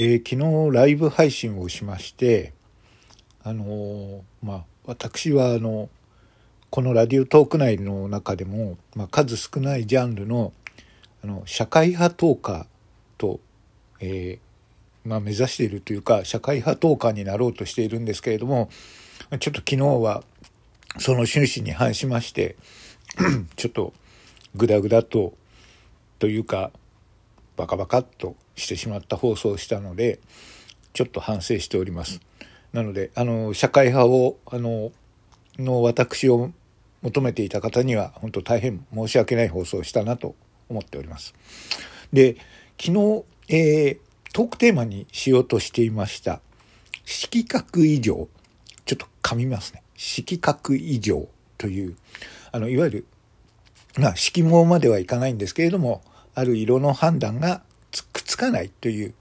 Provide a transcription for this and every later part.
えー、昨日ライブ配信をしましてあのー、まあ私はあのこのラディオトーク内の中でも、まあ、数少ないジャンルのあの社会派トーカーと、えー、まあ、目指しているというか社会派トーカーになろうとしているんですけれどもちょっと昨日はその趣旨に反しまして ちょっとグダグダとというかバカバカっとしてしまった放送をしたのでちょっと反省しております。なのであの社会派をあのの私を求めていた方には本当大変申し訳ない放送をしたなと思っております。で昨日、えー、トークテーマにしようとしていました色覚異常ちょっと噛みますね色覚異常というあのいわゆるまあ色毛まではいかないんですけれどもある色の判断がかないという、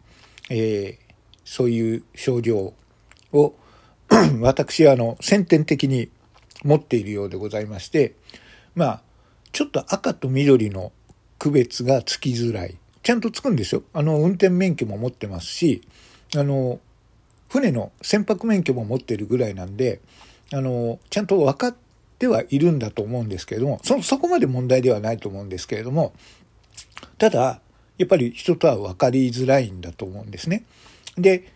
えー、そういう症状を 私はあの先天的に持っているようでございましてまあちょっと赤と緑の区別がつきづらい。ちゃんとつくんですよ。あの運転免許も持ってますしあの船の船舶免許も持ってるぐらいなんであのちゃんと分かってはいるんだと思うんですけれどもそそこまで問題ではないと思うんですけれどもただやっぱり人とは分かりづらいんだと思うんですね。で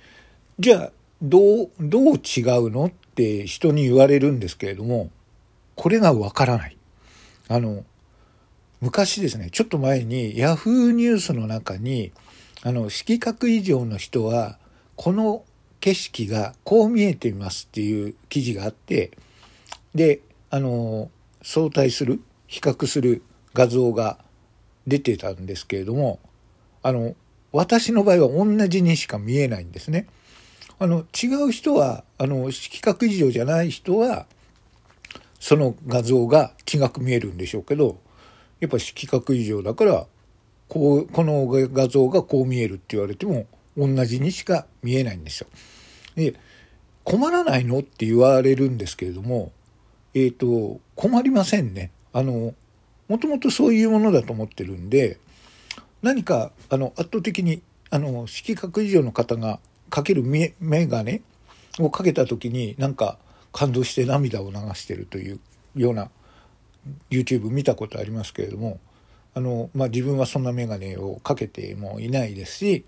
じゃあどうどう違うのって人に言われるんですけれどもこれが分からない。あの昔ですねちょっと前にヤフーニュースの中にあの色覚異常の人はこの景色がこう見えていますっていう記事があってであの相対する比較する画像が出てたんですけれどもあの私の場合は同じにしか見えないんですね。あの違う人はあの色覚異常じゃない人はその画像が違く見えるんでしょうけどやっぱ色覚異常だからこうこの画像がこう見えるって言われても同じにしか見えないんですよ。で困らないのって言われるんですけれどもえっ、ー、と困りませんね。あのもともとそういうものだと思ってるんで何かあの圧倒的にあの色覚異常の方がかける眼鏡をかけた時になんか感動して涙を流してるというような YouTube 見たことありますけれどもあの、まあ、自分はそんな眼鏡をかけてもいないですし、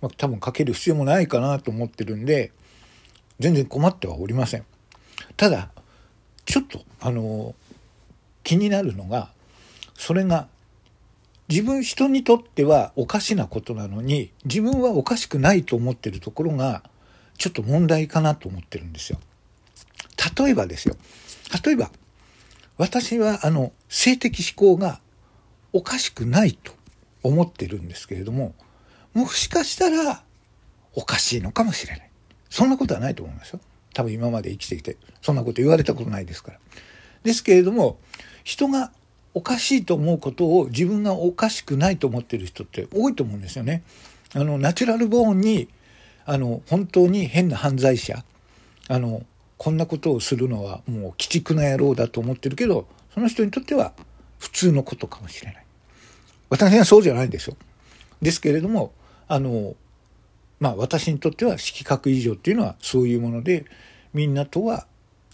まあ、多分かける必要もないかなと思ってるんで全然困ってはおりません。ただちょっとあの気になるのがそれが自分人にとってはおかしなことなのに自分はおかしくないと思ってるところがちょっと問題かなと思ってるんですよ。例えばですよ。例えば私はあの性的思考がおかしくないと思ってるんですけれどももしかしたらおかしいのかもしれないそんなことはないと思いますよ多分今まで生きてきてそんなこと言われたことないですからですけれども人がおかしいと思うことを自分がおかしくないと思ってる人って多いと思うんですよね。あのナチュラルボーンにあの本当に変な犯罪者あのこんなことをするのはもう鬼畜な野郎だと思ってるけどその人にとっては普通のことかもしれない。私はそうじゃないんですよ。ですけれどもあのまあ私にとっては色覚異常っていうのはそういうものでみんなとは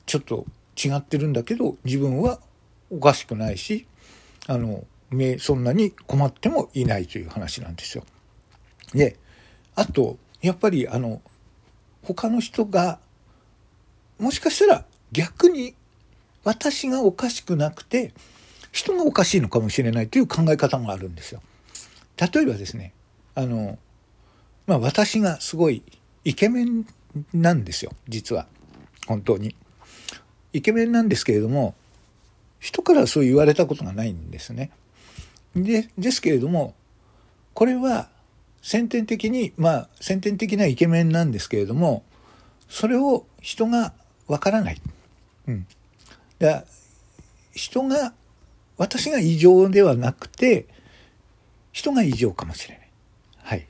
ちょっと違ってるんだけど自分はおかしくないしあのそんなに困ってもいないという話なんですよ。であとやっぱりあの他の人がもしかしたら逆に私がおかしくなくて人がおかしいのかもしれないという考え方もあるんですよ。例えばですねあのまあ私がすごいイケメンなんですよ実は本当に。イケメンなんですけれども人からそう言われたことがないんですね。でですけれどもこれは先天的にまあ先天的なイケメンなんですけれどもそれを人がわからない。うん。だ人が、私が異常ではなくて、人が異常かもしれない。はい。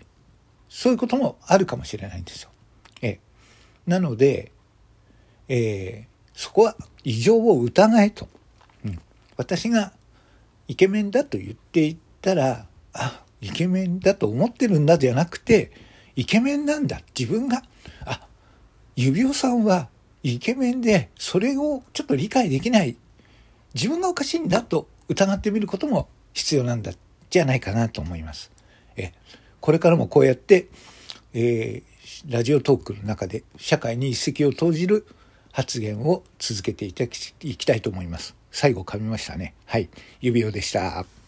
そういうこともあるかもしれないんですよ。ええ。なので、えー、そこは異常を疑えと。私がイケメンだと言っていったら、あ、イケメンだと思ってるんだじゃなくて、イケメンなんだ自分があ指輪さんはイケメンでそれをちょっと理解できない自分がおかしいんだと疑ってみることも必要なんだじゃないかなと思います。えこれからもこうやって、えー、ラジオトークの中で社会に一石を投じる発言を続けていきたいと思います。最後噛みましたね。はい。指輪でした。